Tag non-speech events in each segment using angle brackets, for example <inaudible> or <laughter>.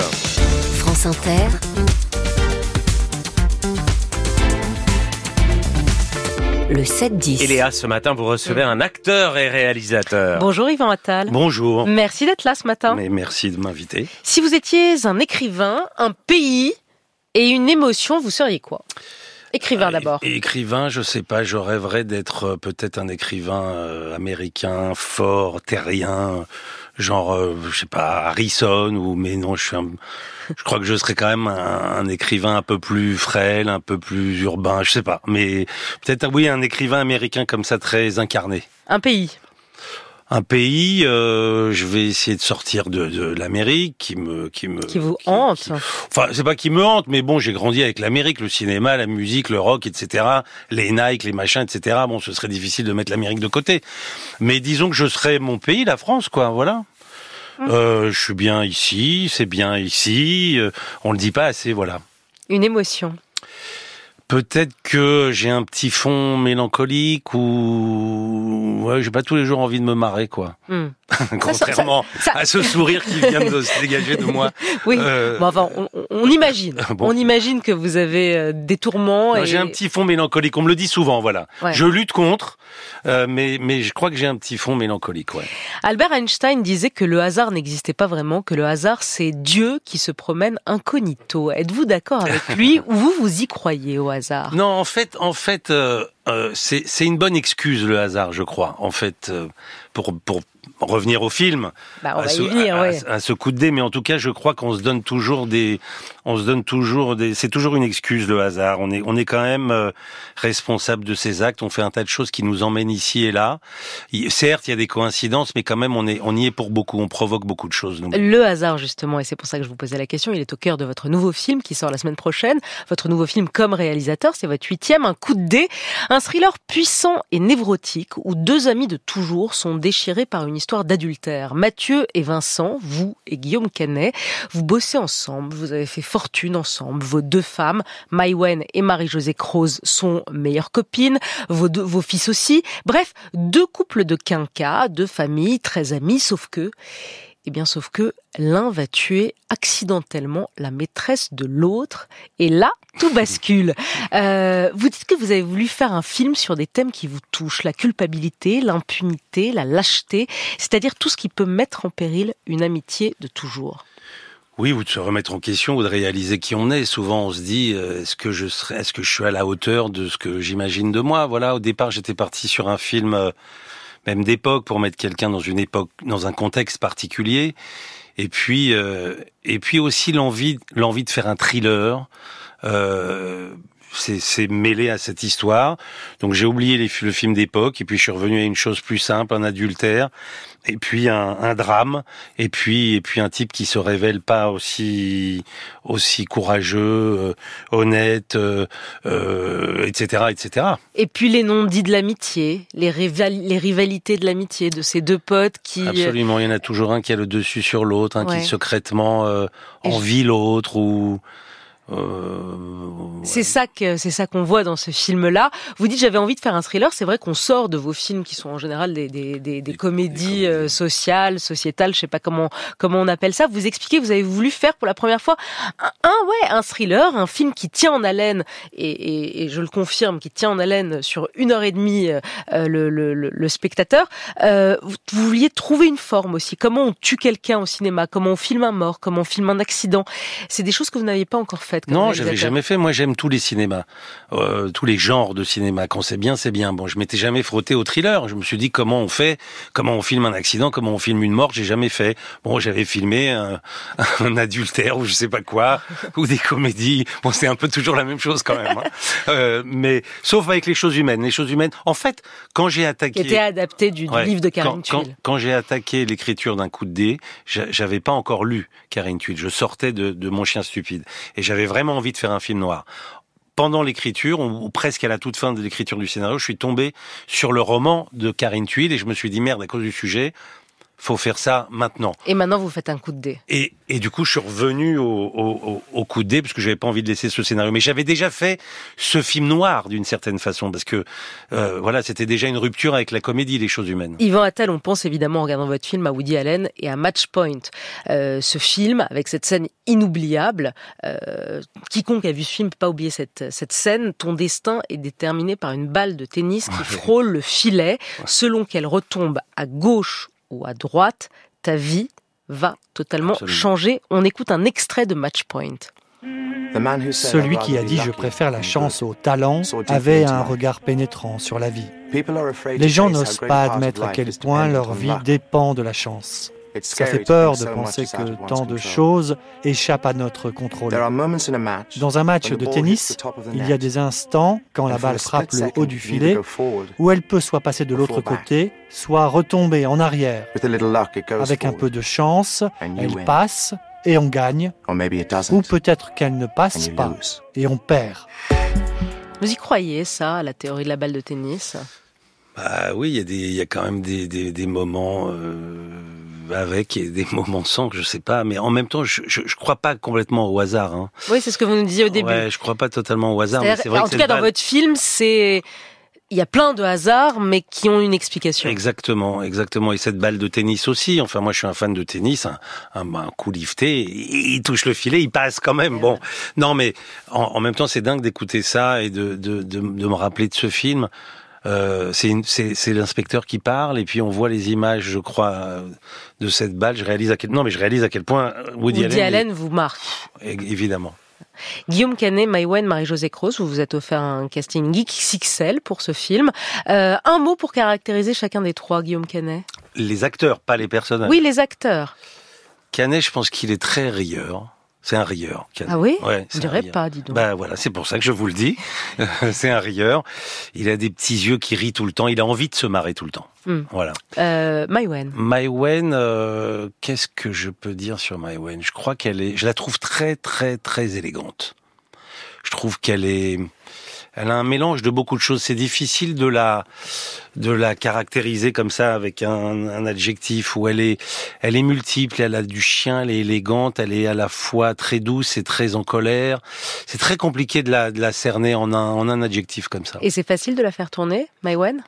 France Inter. Le 7-10. Et Léa, ce matin, vous recevez un acteur et réalisateur. Bonjour Yvan Attal. Bonjour. Merci d'être là ce matin. Mais merci de m'inviter. Si vous étiez un écrivain, un pays et une émotion, vous seriez quoi? Écrivain d'abord. É- Écrivain, je sais pas, je rêverais d'être euh, peut-être un écrivain euh, américain fort, terrien, genre, euh, je sais pas, Harrison ou mais non, je suis un, je crois que je serais quand même un, écrivain un peu plus frêle, un peu plus urbain, je sais pas, mais peut-être oui un écrivain américain comme ça très incarné. Un pays. Un pays, euh, je vais essayer de sortir de, de l'Amérique qui me qui me Qui vous hante. Enfin, c'est pas qui me hante, mais bon, j'ai grandi avec l'Amérique, le cinéma, la musique, le rock, etc. Les Nike, les machins, etc. Bon, ce serait difficile de mettre l'Amérique de côté. Mais disons que je serais mon pays, la France, quoi. Voilà. Mmh. Euh, je suis bien ici, c'est bien ici. euh, on le dit pas assez, voilà. Une émotion. Peut-être que j'ai un petit fond mélancolique ou ouais, j'ai pas tous les jours envie de me marrer, quoi. Hmm. <laughs> Contrairement ça- à ce sourire qui vient de se dégager de moi. <laughs> Oui. Euh, Bon, enfin, on, imagine. <laughs> Bon. On imagine que vous avez euh, des tourments. Et... J'ai un petit fond mélancolique, on me le dit souvent, voilà. Ouais. Je lutte contre, euh, mais, mais je crois que j'ai un petit fond mélancolique, ouais. Albert Einstein disait que le hasard n'existait pas vraiment, que le hasard c'est Dieu qui se promène incognito. Êtes-vous d'accord avec lui ou vous vous y croyez au hasard? Non, en fait, en fait, euh, euh, c'est c'est une bonne excuse le hasard, je crois. En fait, euh, pour pour revenir au film, Bah, on à, va ce, y venir, à- ouais. à- à ce coup de dé, mais en tout cas, je crois qu'on se donne toujours des, on se donne toujours des, c'est toujours une excuse le hasard. On est on est quand même euh, responsable de ses actes. On fait un tas de choses qui nous emmènent ici et là. Il- certes, il y a des coïncidences, mais quand même, on est on y est pour beaucoup. On provoque beaucoup de choses. Le hasard, justement, et c'est pour ça que je vous posais la question, il est au cœur de votre nouveau film qui sort la semaine prochaine. Votre nouveau film comme réalisateur, c'est votre huitième, Un coup de dé. Un thriller puissant et névrotique où deux amis de toujours sont déchirés par une histoire d'adultère. Mathieu et Vincent, vous et Guillaume Canet, vous bossez ensemble, vous avez fait fortune ensemble. Vos deux femmes, Maïwen et Marie-Josée Croze, sont meilleures copines, vos, deux, fils aussi. Bref, deux couples de quinquas, deux familles très amies, sauf que eh bien, sauf que l'un va tuer accidentellement la maîtresse de l'autre, et là, tout <laughs> bascule. Euh, vous dites que vous avez voulu faire un film sur des thèmes qui vous touchent, la culpabilité, l'impunité, la lâcheté, c'est-à-dire tout ce qui peut mettre en péril une amitié de toujours. Oui, ou de se remettre en question, ou de réaliser qui on est. Souvent, on se dit euh, est-ce que je serai, est-ce que je suis à la hauteur de ce que j'imagine de moi? Voilà. Au départ, j'étais parti sur un film, euh, même d'époque, pour mettre quelqu'un dans une époque, dans un contexte particulier. Et puis, euh, et puis aussi l'envie, l'envie de faire un thriller. Euh, c'est, mêlé à cette histoire. Donc j'ai oublié les, le film d'époque et puis je suis revenu à une chose plus simple, un adultère, et puis un, un drame, et puis et puis un type qui se révèle pas aussi aussi courageux, euh, honnête, euh, euh, etc., etc. Et puis les non-dits de l'amitié, les, rival- les rivalités de l'amitié de ces deux potes qui... Absolument, il y en a toujours un qui a le dessus sur l'autre, un Ouais. qui secrètement euh, envie l'autre ou. Euh, C'est ça que c'est ça qu'on voit dans ce film-là. Vous dites j'avais envie de faire un thriller. C'est vrai qu'on sort de vos films qui sont en général des, des, des, des comédies euh, sociales, sociétales, je sais pas comment comment on appelle ça. Vous expliquez, vous avez voulu faire pour la première fois un, un, ouais un thriller, un film qui tient en haleine et, et, et je le confirme, qui tient en haleine sur une heure et demie euh, le, le, le, le spectateur. Euh, vous, vous vouliez trouver une forme aussi. Comment on tue quelqu'un au cinéma? Comment on filme un mort? Comment on filme un accident? C'est des choses que vous n'aviez pas encore faites. comme Non, j'avais jamais fait. Moi, j'aime tous les cinémas, euh, tous les genres de cinéma. Quand c'est bien, c'est bien. Bon, je m'étais jamais frotté au thriller. Je me suis dit comment on fait, comment on filme un accident, comment on filme une mort. J'ai jamais fait. Bon, j'avais filmé un, <laughs> un adultère ou je sais pas quoi, ou des comédies. Bon, c'est un peu toujours la même chose quand même. Hein. <laughs> Euh, mais sauf avec les choses humaines. Les choses humaines. En fait, quand j'ai qui attaqué, était adapté du, Ouais. livre de Karine quand, quand, j'ai attaqué l'écriture d'un coup de dé, j'a- j'avais pas encore lu Karine Tuile. Je sortais de, de Mon chien stupide et j'avais vraiment envie de faire un film noir. Pendant l'écriture, ou presque à la toute fin de l'écriture du scénario, je suis tombé sur le roman de Karine Tuile et je me suis dit merde à cause du sujet, faut faire ça maintenant. Et maintenant, vous faites un coup de dé. Et, et du coup, je suis revenu au, au, au coup de dé parce que j'avais pas envie de laisser ce scénario. Mais j'avais déjà fait ce film noir d'une certaine façon parce que euh, voilà, c'était déjà une rupture avec la comédie, les choses humaines. Yvan Attal, on pense évidemment en regardant votre film à Woody Allen et à Match Point. Euh, ce film avec cette scène inoubliable. Euh, quiconque a vu ce film peut pas oublier cette, cette scène. Ton destin est déterminé par une balle de tennis qui frôle le filet. Selon qu'elle retombe à gauche ou à droite, ta vie va totalement Absolument. changer. On écoute un extrait de Match Point. Celui qui a dit je préfère la chance au talent avait un regard pénétrant sur la vie. Les gens n'osent pas admettre à quel point leur vie dépend de la chance. Ça fait peur de penser que tant de choses échappent à notre contrôle. Dans un match de tennis, il y a des instants, quand la balle frappe le haut du filet, où elle peut soit passer de l'autre côté, soit retomber en arrière. Avec un peu de chance, elle passe et on gagne, ou peut-être qu'elle ne passe pas et on perd. Vous y croyez, ça, à la théorie de la balle de tennis? Bah oui, il y a y quand même des, des, des moments euh, avec des moments sans, je sais pas. Mais en même temps, je, je, je crois pas complètement au hasard. Hein. Oui, c'est ce que vous nous disiez au début. Ouais, je crois pas totalement au hasard. Mais vrai en que tout cas, dans votre film, c'est il y a plein de hasards, mais qui ont une explication. Exactement, exactement. Et cette balle de tennis aussi. Enfin, moi, je suis un fan de tennis. Un, un, un coup lifté, il, il touche le filet, il passe quand même. Bon, non, mais en, en même temps, c'est dingue d'écouter ça et de, de, de, de me rappeler de ce film. Euh, c'est l'inspecteur qui parle et puis on voit les images, je crois, euh, de cette balle. Je réalise à quel non, mais je réalise à quel point Woody, Woody Allen, Allen vous marque. évidemment. Guillaume Canet, Maïwen, Marie-Josée Cross, vous vous êtes offert un casting geek XXL pour ce film. Euh, un mot pour caractériser chacun des trois, Guillaume Canet? Les acteurs, pas les personnages. Oui, les acteurs. Canet, je pense qu'il est très rieur. C'est un rieur. Ah oui? Ouais, dirais rieur. pas, dis donc. Bah voilà, c'est pour ça que je vous le dis. <laughs> c'est un rieur. Il a des petits yeux qui rient tout le temps. Il a envie de se marrer tout le temps. Hmm. Voilà. Euh, Maïwen. Maïwen, euh, qu'est-ce que je peux dire sur Maïwen? Je crois qu'elle est, je la trouve très très très élégante. Je trouve qu'elle est, elle a un mélange de beaucoup de choses. C'est difficile de la, de la caractériser comme ça avec un, un adjectif où elle est, elle est multiple. Elle a du chien, elle est élégante, elle est à la fois très douce et très en colère. C'est très compliqué de la, de la cerner en un, en un adjectif comme ça. Et c'est facile de la faire tourner, Maïwen?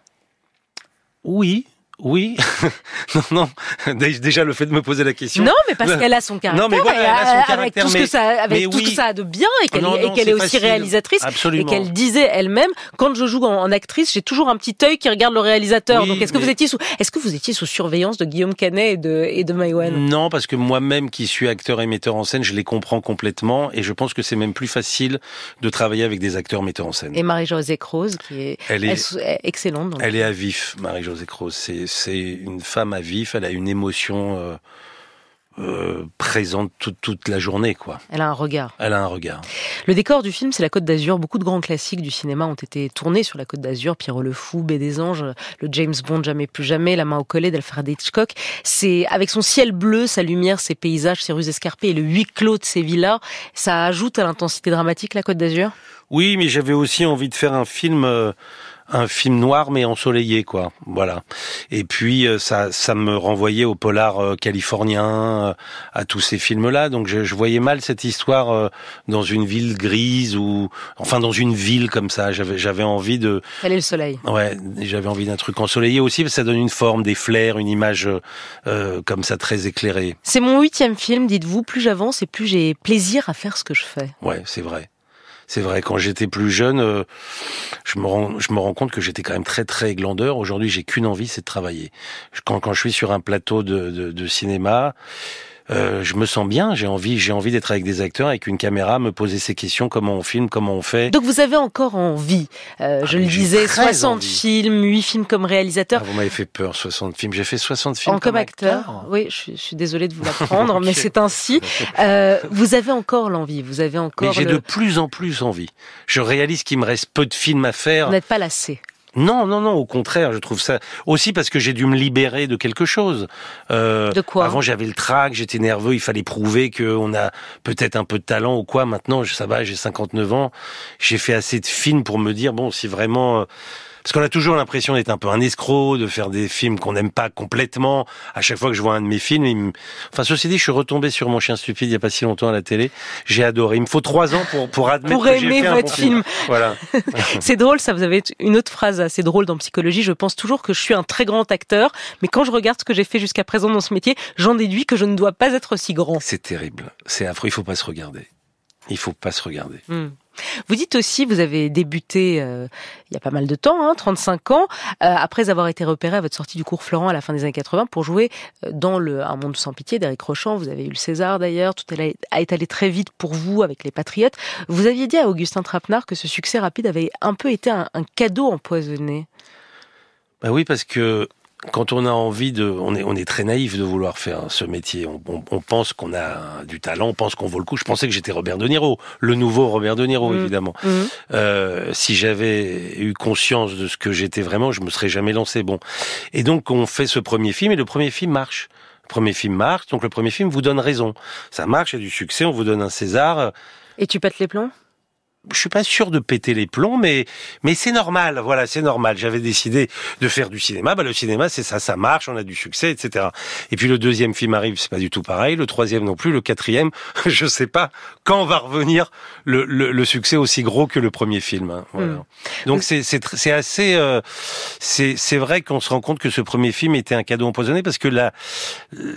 Oui, oui. <laughs> non, non. Déjà le fait de me poser la question. Non, mais parce qu'elle a son caractère. <laughs> Non, mais voilà, et elle a son avec caractère, tout ce que ça, avec tout ce que ça a de bien et qu'elle et est aussi réalisatrice et Absolument. qu'elle disait elle-même quand je joue en, en actrice, j'ai toujours un petit œil qui regarde le réalisateur. Oui, Donc est-ce que mais- vous étiez sous est-ce que vous étiez sous surveillance de Guillaume Canet et de et de Maïwen Non, parce que moi-même qui suis acteur et metteur en scène, je les comprends complètement et je pense que c'est même plus facile de travailler avec des acteurs metteurs en scène. Et Marie-Josée Croze qui est, Elle est- elle est excellente. Elle est à vif, Marie-Josée Croze. C'est, c'est une femme à vif, elle a une émotion euh, euh, présente toute, toute la journée, quoi. Elle a un regard. Elle a un regard. Le décor du film, c'est la Côte d'Azur. Beaucoup de grands classiques du cinéma ont été tournés sur la Côte d'Azur. Pierrot le Fou, Baie des Anges, le James Bond Jamais plus jamais, La main au collet d'Alfred Hitchcock. C'est avec son ciel bleu, sa lumière, ses paysages, ses rues escarpées et le huis clos de ses villas, ça ajoute à l'intensité dramatique la Côte d'Azur? Oui, mais j'avais aussi envie de faire un film, euh, un film noir mais ensoleillé, quoi. Voilà. Et puis euh, ça, ça me renvoyait au polar euh, californien, euh, à tous ces films-là. Donc je, je voyais mal cette histoire dans une ville grise ou, enfin dans une ville comme ça. J'avais, j'avais envie de, est le soleil. ouais, j'avais envie d'un truc ensoleillé aussi parce que ça donne une forme, des flares, une image euh, comme ça très éclairée. C'est mon huitième film, dites-vous. Plus j'avance et plus j'ai plaisir à faire ce que je fais. Ouais, c'est vrai. C'est vrai. Quand j'étais plus jeune, euh, je me rends, je me rends compte que j'étais quand même très très glandeur. Aujourd'hui, j'ai qu'une envie, c'est de travailler. Quand quand je suis sur un plateau de de, de cinéma. Euh, je me sens bien, j'ai envie, j'ai envie d'être avec des acteurs, avec une caméra, me poser ces questions, comment on filme, comment on fait. Donc vous avez encore envie. Euh, Ah, je mais le j'ai disais, très 60 envie. films, 8 films comme réalisateur. Ah, vous m'avez fait peur, 60 films. J'ai fait 60 films En comme acteur, oui, je suis, je suis désolée de vous <laughs> l'apprendre, Ok. mais c'est ainsi. Euh, vous avez encore l'envie, vous avez Mais encore. j'ai le- de plus en plus envie. Je réalise qu'il me reste peu de films à faire. Vous n'êtes pas lassé. Non, non, non, au contraire, je trouve ça aussi parce que j'ai dû me libérer de quelque chose. Euh, De quoi? Avant, j'avais le trac, j'étais nerveux, il fallait prouver qu'on a peut-être un peu de talent ou quoi. Maintenant, je- ça va, j'ai 59 ans, j'ai fait assez de films pour me dire bon, si vraiment. euh, Parce qu'on a toujours l'impression d'être un peu un escroc, de faire des films qu'on n'aime pas complètement. À chaque fois que je vois un de mes films, enfin ceci dit, je suis retombé sur mon chien stupide il y a pas si longtemps à la télé. J'ai adoré. Il me faut trois ans pour pour admettre pour que aimer fait votre un film. Voilà. <laughs> c'est drôle, ça. Vous avez une autre phrase assez drôle dans psychologie. Je pense toujours que je suis un très grand acteur, mais quand je regarde ce que j'ai fait jusqu'à présent dans ce métier, j'en déduis que je ne dois pas être si grand. C'est terrible. C'est affreux. Il faut pas se regarder. Il faut pas se regarder. Hmm. Vous dites aussi, vous avez débuté euh, il y a pas mal de temps, hein, 35 ans, euh, après avoir été repéré à votre sortie du cours Florent à la fin des années 80 pour jouer euh, dans le Un monde sans pitié d'Éric Rochant. Vous avez eu le César d'ailleurs, tout a été allé très vite pour vous avec les Patriotes. Vous aviez dit à Augustin Trapenard que ce succès rapide avait un peu été un, un cadeau empoisonné. Bah oui, parce que quand on a envie de, on est, on est très naïf de vouloir faire ce métier. On, on, pense qu'on a du talent, on pense qu'on vaut le coup. Je pensais que j'étais Robert De Niro, le nouveau Robert De Niro, mmh. évidemment. Mmh. Euh, si j'avais eu conscience de ce que j'étais vraiment, je me serais jamais lancé. Bon, et donc on fait ce premier film et le premier film marche. Le premier film marche, donc le premier film vous donne raison. Ça marche, il y a du succès, on vous donne un César. Et tu pètes les plombs? Je suis pas sûr de péter les plombs, mais mais c'est normal. Voilà, c'est normal. J'avais décidé de faire du cinéma. Bah le cinéma, c'est ça, ça marche, on a du succès, etc. Et puis le deuxième film arrive, c'est pas du tout pareil. Le troisième non plus. Le quatrième, <laughs> je sais pas quand va revenir le, le, le succès aussi gros que le premier film. Hein. Voilà. Hmm. Donc c'est c'est assez euh, c'est c'est vrai qu'on se rend compte que ce premier film était un cadeau empoisonné parce que là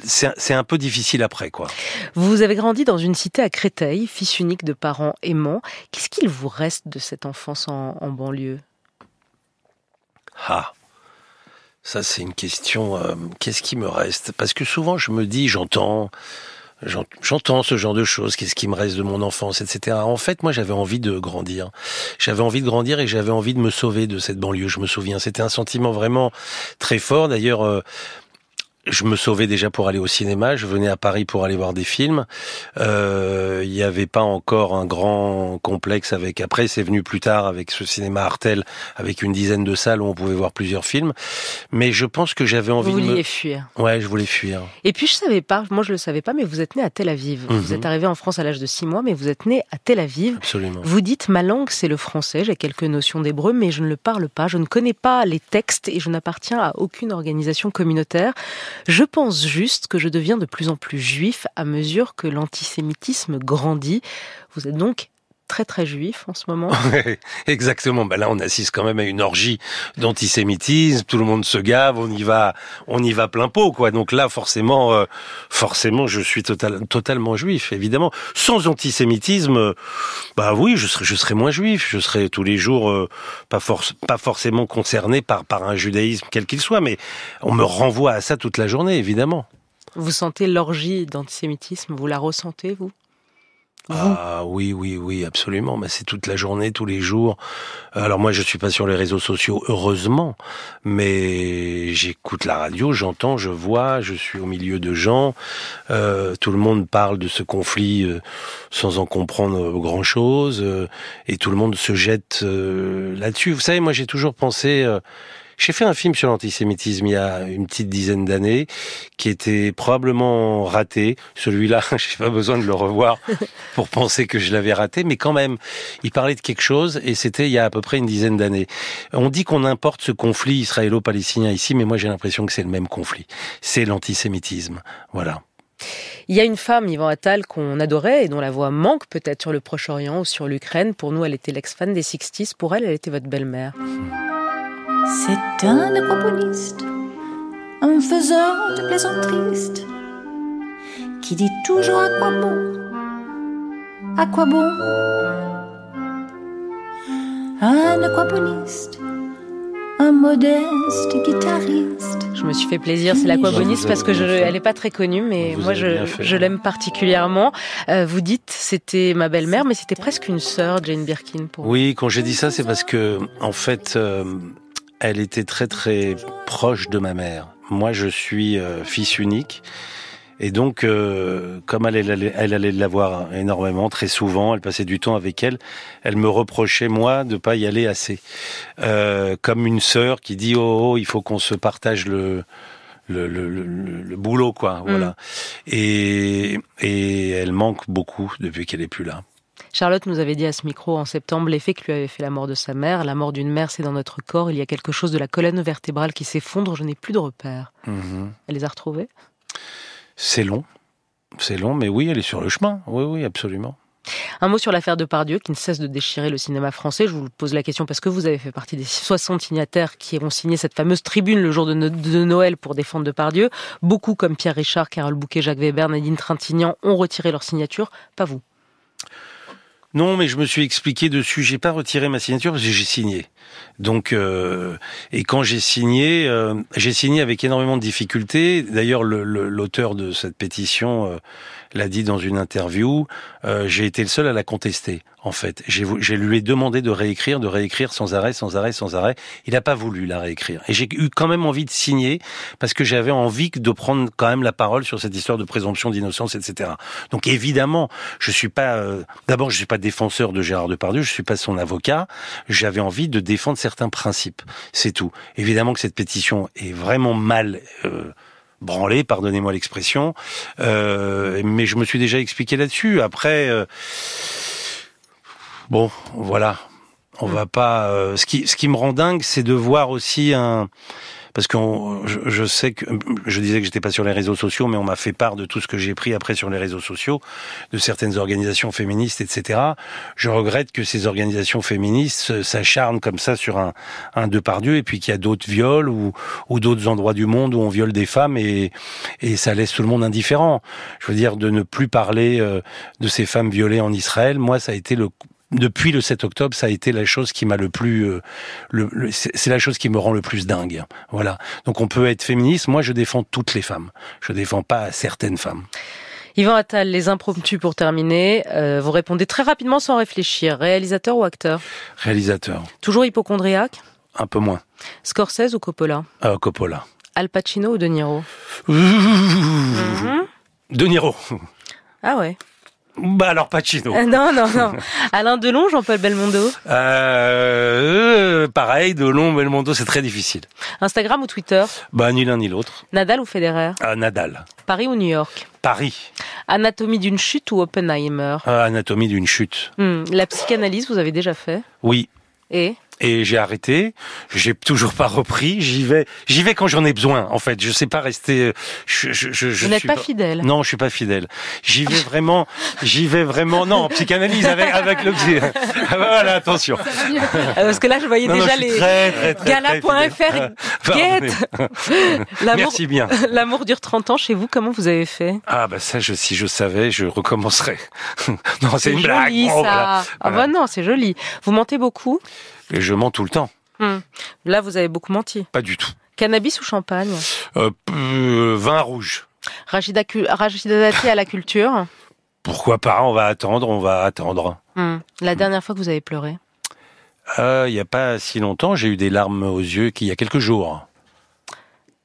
c'est c'est un peu difficile après quoi. Vous avez grandi dans une cité à Créteil, fils unique de parents aimants. Qu'est-ce qu'il vous reste de cette enfance en, banlieue? Ah, ça c'est une question. Euh, qu'est-ce qui me reste? Parce que souvent je me dis, j'entends, j'entends ce genre de choses. Qu'est-ce qui me reste de mon enfance, etc. En fait, moi j'avais envie de grandir. J'avais envie de grandir et j'avais envie de me sauver de cette banlieue. Je me souviens, c'était un sentiment vraiment très fort. D'ailleurs. Euh, je me sauvais déjà pour aller au cinéma. Je venais à Paris pour aller voir des films. Euh, il n'y avait pas encore un grand complexe avec. Après, c'est venu plus tard avec ce cinéma Artel, avec une dizaine de salles où on pouvait voir plusieurs films. Mais je pense que j'avais envie vous de me... fuir. Ouais, je voulais fuir. Et puis je savais pas. Moi, je le savais pas, mais vous êtes né à Tel Aviv. Vous mhm. êtes arrivé en France à l'âge de six mois, mais vous êtes né à Tel Aviv. Absolument. Vous dites ma langue, c'est le français. J'ai quelques notions d'hébreu, mais je ne le parle pas. Je ne connais pas les textes et je n'appartiens à aucune organisation communautaire. Je pense juste que je deviens de plus en plus juif à mesure que l'antisémitisme grandit. Vous êtes donc très très juif en ce moment. <laughs> Exactement. Ben là, on assiste quand même à une orgie d'antisémitisme. Tout le monde se gave. On y va, on y va plein pot, quoi. Donc là, forcément, euh, forcément, je suis total, totalement juif, évidemment. Sans antisémitisme, bah oui, je serais, je serais moins juif. Je serais tous les jours euh, pas, forcément concerné par par un judaïsme quel qu'il soit, mais on me renvoie à ça toute la journée, évidemment. Vous sentez l'orgie d'antisémitisme? Vous la ressentez, vous? Ah oui, oui, oui, absolument. Mais c'est toute la journée, tous les jours. Alors moi, je suis pas sur les réseaux sociaux, heureusement, mais j'écoute la radio, j'entends, je vois, je suis au milieu de gens. Euh, tout le monde parle de ce conflit euh, sans en comprendre grand chose, euh, et tout le monde se jette là-dessus. Vous savez, moi, j'ai toujours pensé j'ai fait un film sur l'antisémitisme il y a une petite dizaine d'années, qui était probablement raté. Celui-là, <laughs> j'ai pas besoin de le revoir <laughs> pour penser que je l'avais raté, mais quand même, il parlait de quelque chose et c'était il y a à peu près une dizaine d'années. On dit qu'on importe ce conflit israélo-palestinien ici, mais moi j'ai l'impression que c'est le même conflit. C'est l'antisémitisme. Voilà. Il y a une femme, Yvan Attal, qu'on adorait et dont la voix manque peut-être sur le Proche-Orient ou sur l'Ukraine. Pour nous, elle était l'ex-fan des 60s. Pour elle, elle était votre belle-mère. C'est un acroponiste, un faiseur de plaisanteries, qui dit toujours à quoi bon, à quoi bon. Un aquaponiste, un modeste guitariste. Je me suis fait plaisir, c'est l'aquaboniste parce que je, elle n'est pas très connue, mais moi je, je l'aime particulièrement. Euh, vous dites c'était ma belle-mère, mais c'était presque une sœur, Jane Birkin. Pour oui, quand j'ai dit ça, c'est parce que en fait, euh, elle était très très proche de ma mère. Moi, je suis euh, fils unique. Et donc, euh, comme elle, elle, elle allait la voir énormément, très souvent, elle passait du temps avec elle, elle me reprochait, moi, de pas y aller assez. Euh, comme une sœur qui dit, oh, oh il faut qu'on se partage le, le, le, le, boulot, quoi. Voilà. Mm. Et, et elle manque beaucoup depuis qu'elle est plus là. Charlotte nous avait dit à ce micro en septembre l'effet que lui avait fait la mort de sa mère. La mort d'une mère, c'est dans notre corps. Il y a quelque chose de la colonne vertébrale qui s'effondre. Je n'ai plus de repères. Mhm. Elle les a retrouvés? C'est long. C'est long, mais oui, elle est sur le chemin. Oui, oui, absolument. Un mot sur l'affaire de Pardieu qui ne cesse de déchirer le cinéma français. Je vous pose la question parce que vous avez fait partie des 60 signataires qui ont signé cette fameuse tribune le jour de, Noël pour défendre Depardieu. Beaucoup comme Pierre Richard, Carole Bouquet, Jacques Weber, Nadine Trintignant ont retiré leur signature. Pas vous. Non, mais je me suis expliqué dessus. J'ai pas retiré ma signature parce que j'ai signé. Donc, euh, et quand j'ai signé, euh, j'ai signé avec énormément de difficultés. D'ailleurs, l'auteur de cette pétition euh, l'a dit dans une interview. j'ai été le seul à la contester. En fait, j'ai lui ai demandé de réécrire, de réécrire sans arrêt, sans arrêt, sans arrêt. Il n'a pas voulu la réécrire. Et j'ai eu quand même envie de signer parce que j'avais envie de prendre quand même la parole sur cette histoire de présomption d'innocence, etc. Donc évidemment, je suis pas. D'abord, je suis pas défenseur de Gérard Depardieu. Je suis pas son avocat. J'avais envie de défendre certains principes. C'est tout. Évidemment que cette pétition est vraiment mal euh, branlée, pardonnez-moi l'expression, euh, mais je me suis déjà expliqué là-dessus. Après, euh, bon, voilà. On va pas. ce qui, ce qui me rend dingue, c'est de voir aussi un parce que je, sais que je disais que j'étais pas sur les réseaux sociaux, mais on m'a fait part de tout ce que j'ai pris après sur les réseaux sociaux, de certaines organisations féministes, etc. Je regrette que ces organisations féministes s'acharnent comme ça sur un, un Depardieu, et puis qu'il y a d'autres viols ou, ou d'autres endroits du monde où on viole des femmes et, et ça laisse tout le monde indifférent. Je veux dire de ne plus parler euh, de ces femmes violées en Israël. Moi, ça a été le depuis le 7 octobre, ça a été la chose qui m'a le plus, euh, le, c'est la chose qui me rend le plus dingue. Voilà. Donc on peut être féministe. Moi, je défends toutes les femmes. Je défends pas certaines femmes. Yvan Attal, les impromptus pour terminer. Euh, vous répondez très rapidement sans réfléchir. Réalisateur ou acteur? Réalisateur. Toujours hypochondriaque? Un peu moins. Scorsese ou Coppola? Euh, Coppola. Al Pacino ou De Niro? De Niro. Ah ouais. Bah alors Pacino. Euh, non, non, non. Alain Delon, Jean-Paul Belmondo euh, Pareil, Delon, Belmondo, c'est très difficile. Instagram ou Twitter? Bah ni l'un ni l'autre. Nadal ou Federer? Ah, Nadal. Paris ou New York? Paris. Anatomie d'une chute ou Oppenheimer? Ah, Anatomie d'une chute. Hmm. La psychanalyse, vous avez déjà fait? Oui. Et? Et j'ai arrêté. J'ai toujours pas repris. J'y vais, j'y vais quand j'en ai besoin. En fait, je sais pas rester. Je, je, je, Vous n'êtes pas, fidèle. Non, je suis pas fidèle. J'y vais vraiment. J'y vais vraiment. Non, psychanalyse avec avec le. <laughs> Ah, voilà, attention. Ah, parce que là, je voyais déjà les gala.fr. <laughs> <laughs> Merci bien. L'amour dure 30 ans chez vous. Comment vous avez fait? Ah bah ça, je, si je savais, je recommencerais. non, c'est une blague. Joli, ça. Ah bah non, c'est joli. Vous mentez beaucoup? Et je mens tout le temps. Hmm. Là, vous avez beaucoup menti. Pas du tout. Cannabis ou champagne euh, euh, Vin rouge. Rachida, Dati à la culture Pourquoi pas On va attendre, on va attendre. Hmm. La dernière fois que vous avez pleuré euh, Il n'y a pas si longtemps, j'ai eu des larmes aux yeux qu'il y a quelques jours.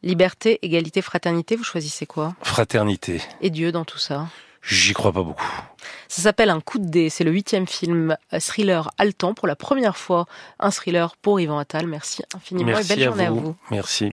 Liberté, égalité, fraternité, vous choisissez quoi Fraternité. Et Dieu dans tout ça J'y crois pas beaucoup. Ça s'appelle Un coup de dé. C'est le huitième film thriller haletant pour la première fois. Un thriller pour Yvan Attal. Merci infiniment et belle journée à vous. Merci.